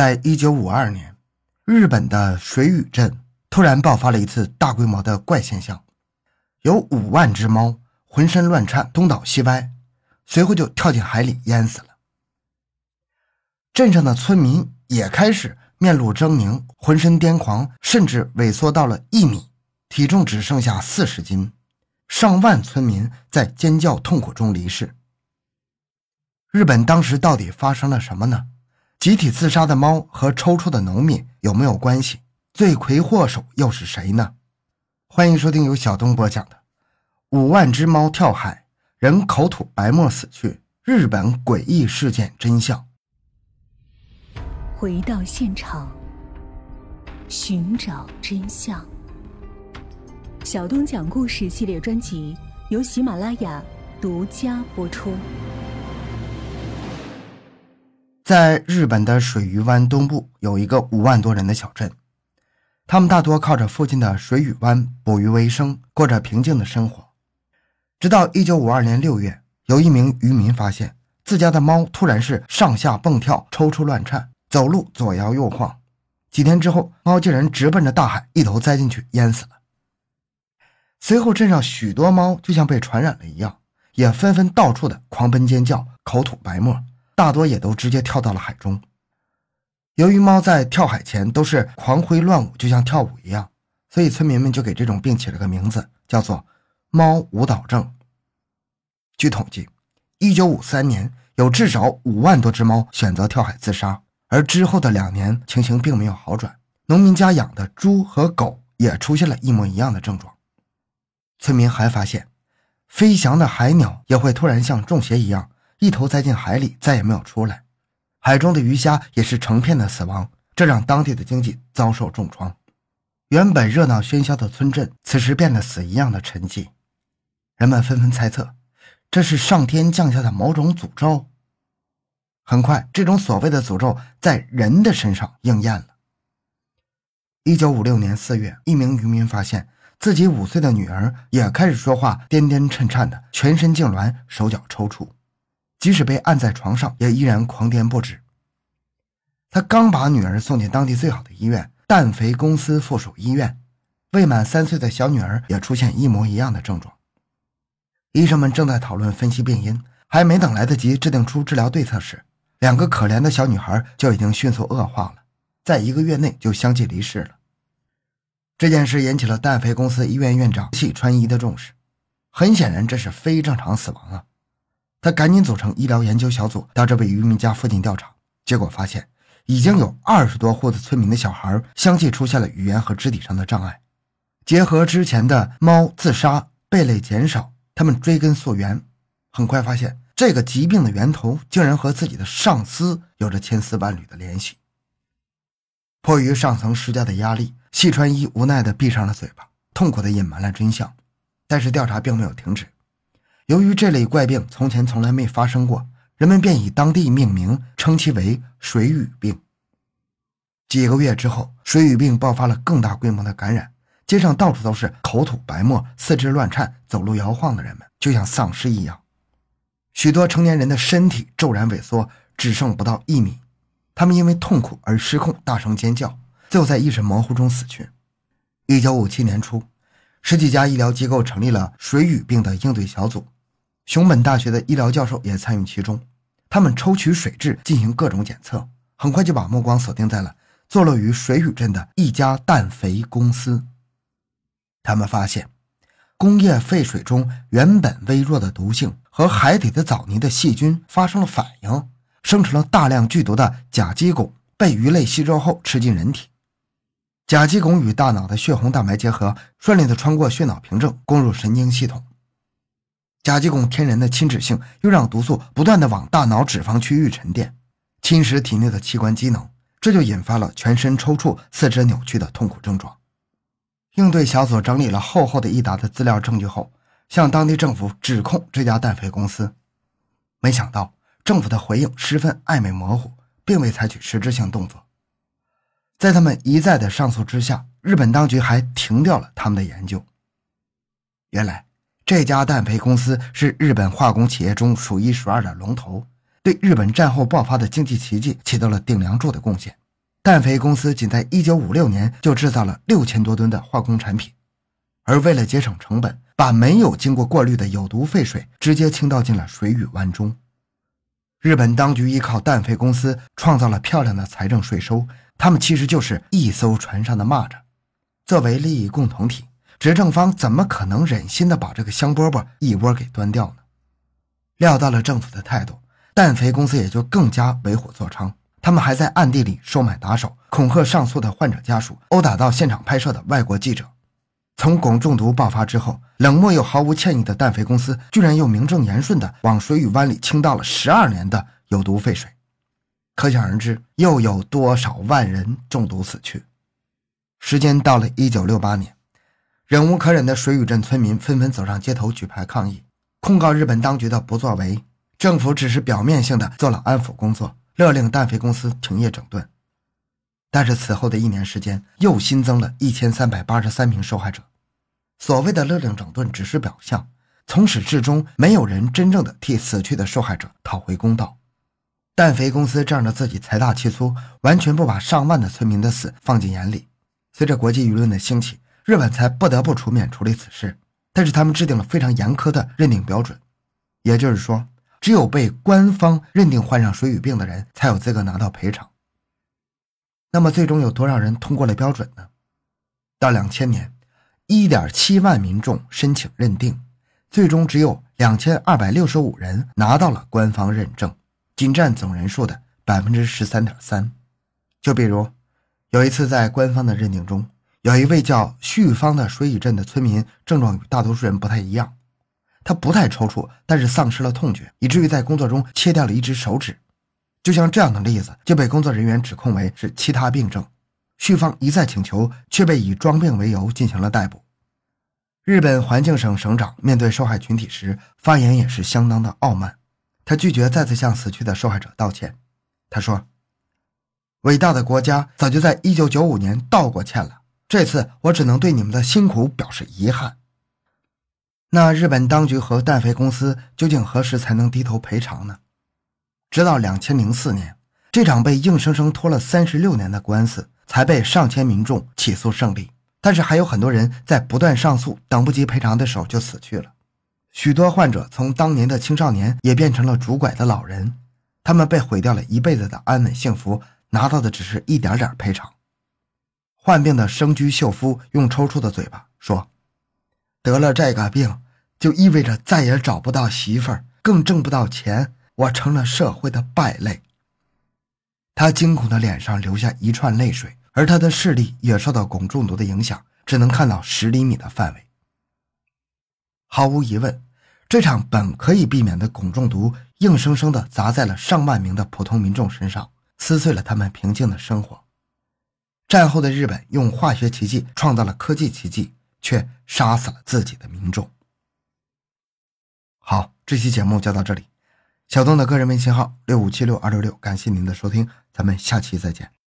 在一九五二年，日本的水俣镇突然爆发了一次大规模的怪现象，有五万只猫浑身乱颤、东倒西歪，随后就跳进海里淹死了。镇上的村民也开始面露狰狞、浑身癫狂，甚至萎缩到了一米，体重只剩下四十斤。上万村民在尖叫痛苦中离世。日本当时到底发生了什么呢？集体自杀的猫和抽搐的农民有没有关系？罪魁祸首又是谁呢？欢迎收听由小东播讲的《五万只猫跳海，人口吐白沫死去，日本诡异事件真相》。回到现场，寻找真相。小东讲故事系列专辑由喜马拉雅独家播出。在日本的水俣湾东部有一个五万多人的小镇，他们大多靠着附近的水俣湾捕鱼为生，过着平静的生活。直到一九五二年六月，有一名渔民发现自家的猫突然是上下蹦跳、抽搐乱颤，走路左摇右晃。几天之后，猫竟然直奔着大海，一头栽进去淹死了。随后，镇上许多猫就像被传染了一样，也纷纷到处的狂奔尖叫，口吐白沫，大多也都直接跳到了海中。由于猫在跳海前都是狂挥乱舞，就像跳舞一样，所以村民们就给这种病起了个名字，叫做“猫舞蹈症”。据统计，1953年有至少五万多只猫选择跳海自杀，而之后的两年情形并没有好转，农民家养的猪和狗也出现了一模一样的症状。村民还发现，飞翔的海鸟也会突然像中邪一样，一头栽进海里，再也没有出来。海中的鱼虾也是成片的死亡，这让当地的经济遭受重创。原本热闹喧嚣的村镇，此时变得死一样的沉寂。人们纷纷猜测，这是上天降下的某种诅咒。很快，这种所谓的诅咒在人的身上应验了。一九五六年四月，一名渔民发现。自己五岁的女儿也开始说话，颠颠颤颤的，全身痉挛，手脚抽搐，即使被按在床上，也依然狂颠不止。他刚把女儿送进当地最好的医院——氮肥公司附属医院，未满三岁的小女儿也出现一模一样的症状。医生们正在讨论分析病因，还没等来得及制定出治疗对策时，两个可怜的小女孩就已经迅速恶化了，在一个月内就相继离世了。这件事引起了氮肥公司医院院长细川一的重视。很显然，这是非正常死亡啊！他赶紧组成医疗研究小组，到这位渔民家附近调查。结果发现，已经有二十多户的村民的小孩相继出现了语言和肢体上的障碍。结合之前的猫自杀、贝类减少，他们追根溯源，很快发现这个疾病的源头竟然和自己的上司有着千丝万缕的联系。迫于上层施加的压力。细川一无奈地闭上了嘴巴，痛苦地隐瞒了真相。但是调查并没有停止。由于这类怪病从前从来没发生过，人们便以当地命名，称其为“水俣病”。几个月之后，水俣病爆发了更大规模的感染，街上到处都是口吐白沫、四肢乱颤、走路摇晃的人们，就像丧尸一样。许多成年人的身体骤然萎缩，只剩不到一米，他们因为痛苦而失控，大声尖叫。最后在意识模糊中死去。一九五七年初，十几家医疗机构成立了水俣病的应对小组，熊本大学的医疗教授也参与其中。他们抽取水质进行各种检测，很快就把目光锁定在了坐落于水俣镇的一家氮肥公司。他们发现，工业废水中原本微弱的毒性和海底的藻泥的细菌发生了反应，生成了大量剧毒的甲基汞，被鱼类吸收后吃进人体。甲基汞与大脑的血红蛋白结合，顺利地穿过血脑屏障，攻入神经系统。甲基汞天然的亲脂性，又让毒素不断的往大脑脂肪区域沉淀，侵蚀体内的器官机能，这就引发了全身抽搐、四肢扭曲的痛苦症状。应对小组整理了厚厚的一沓的资料证据后，向当地政府指控这家氮肥公司。没想到，政府的回应十分暧昧模糊，并未采取实质性动作。在他们一再的上诉之下，日本当局还停掉了他们的研究。原来，这家氮肥公司是日本化工企业中数一数二的龙头，对日本战后爆发的经济奇迹起到了顶梁柱的贡献，氮肥公司仅在1956年就制造了六千多吨的化工产品，而为了节省成本，把没有经过过滤的有毒废水直接倾倒进了水与湾中。日本当局依靠氮肥公司创造了漂亮的财政税收，他们其实就是一艘船上的蚂蚱。作为利益共同体，执政方怎么可能忍心的把这个香饽饽一窝给端掉呢？料到了政府的态度，氮肥公司也就更加为虎作伥。他们还在暗地里收买打手，恐吓上诉的患者家属，殴打到现场拍摄的外国记者。从汞中毒爆发之后，冷漠又毫无歉意的氮肥公司居然又名正言顺的往水与湾里倾倒了十二年的有毒废水，可想而知，又有多少万人中毒死去。时间到了一九六八年，忍无可忍的水与镇村民纷纷走上街头举牌抗议，控告日本当局的不作为。政府只是表面性的做了安抚工作，勒令氮肥公司停业整顿。但是此后的一年时间，又新增了一千三百八十三名受害者。所谓的勒令整顿只是表象，从始至终没有人真正的替死去的受害者讨回公道。氮肥公司仗着自己财大气粗，完全不把上万的村民的死放进眼里。随着国际舆论的兴起，日本才不得不出面处理此事。但是他们制定了非常严苛的认定标准，也就是说，只有被官方认定患上水俣病的人才有资格拿到赔偿。那么最终有多少人通过了标准呢？到两千年。一点七万民众申请认定，最终只有两千二百六十五人拿到了官方认证，仅占总人数的百分之十三点三。就比如，有一次在官方的认定中，有一位叫旭芳的水乙镇的村民，症状与大多数人不太一样，他不太抽搐，但是丧失了痛觉，以至于在工作中切掉了一只手指。就像这样的例子，就被工作人员指控为是其他病症。旭芳一再请求，却被以装病为由进行了逮捕。日本环境省省长面对受害群体时，发言也是相当的傲慢。他拒绝再次向死去的受害者道歉。他说：“伟大的国家早就在1995年道过歉了，这次我只能对你们的辛苦表示遗憾。”那日本当局和氮肥公司究竟何时才能低头赔偿呢？直到2004年，这场被硬生生拖了36年的官司。才被上千民众起诉胜利，但是还有很多人在不断上诉，等不及赔偿的时候就死去了。许多患者从当年的青少年也变成了拄拐的老人，他们被毁掉了一辈子的安稳幸福，拿到的只是一点点赔偿。患病的生居秀夫用抽搐的嘴巴说：“得了这个病，就意味着再也找不到媳妇儿，更挣不到钱，我成了社会的败类。”他惊恐的脸上流下一串泪水。而他的视力也受到汞中毒的影响，只能看到十厘米的范围。毫无疑问，这场本可以避免的汞中毒，硬生生地砸在了上万名的普通民众身上，撕碎了他们平静的生活。战后的日本用化学奇迹创造了科技奇迹，却杀死了自己的民众。好，这期节目就到这里。小东的个人微信号六五七六二六六，感谢您的收听，咱们下期再见。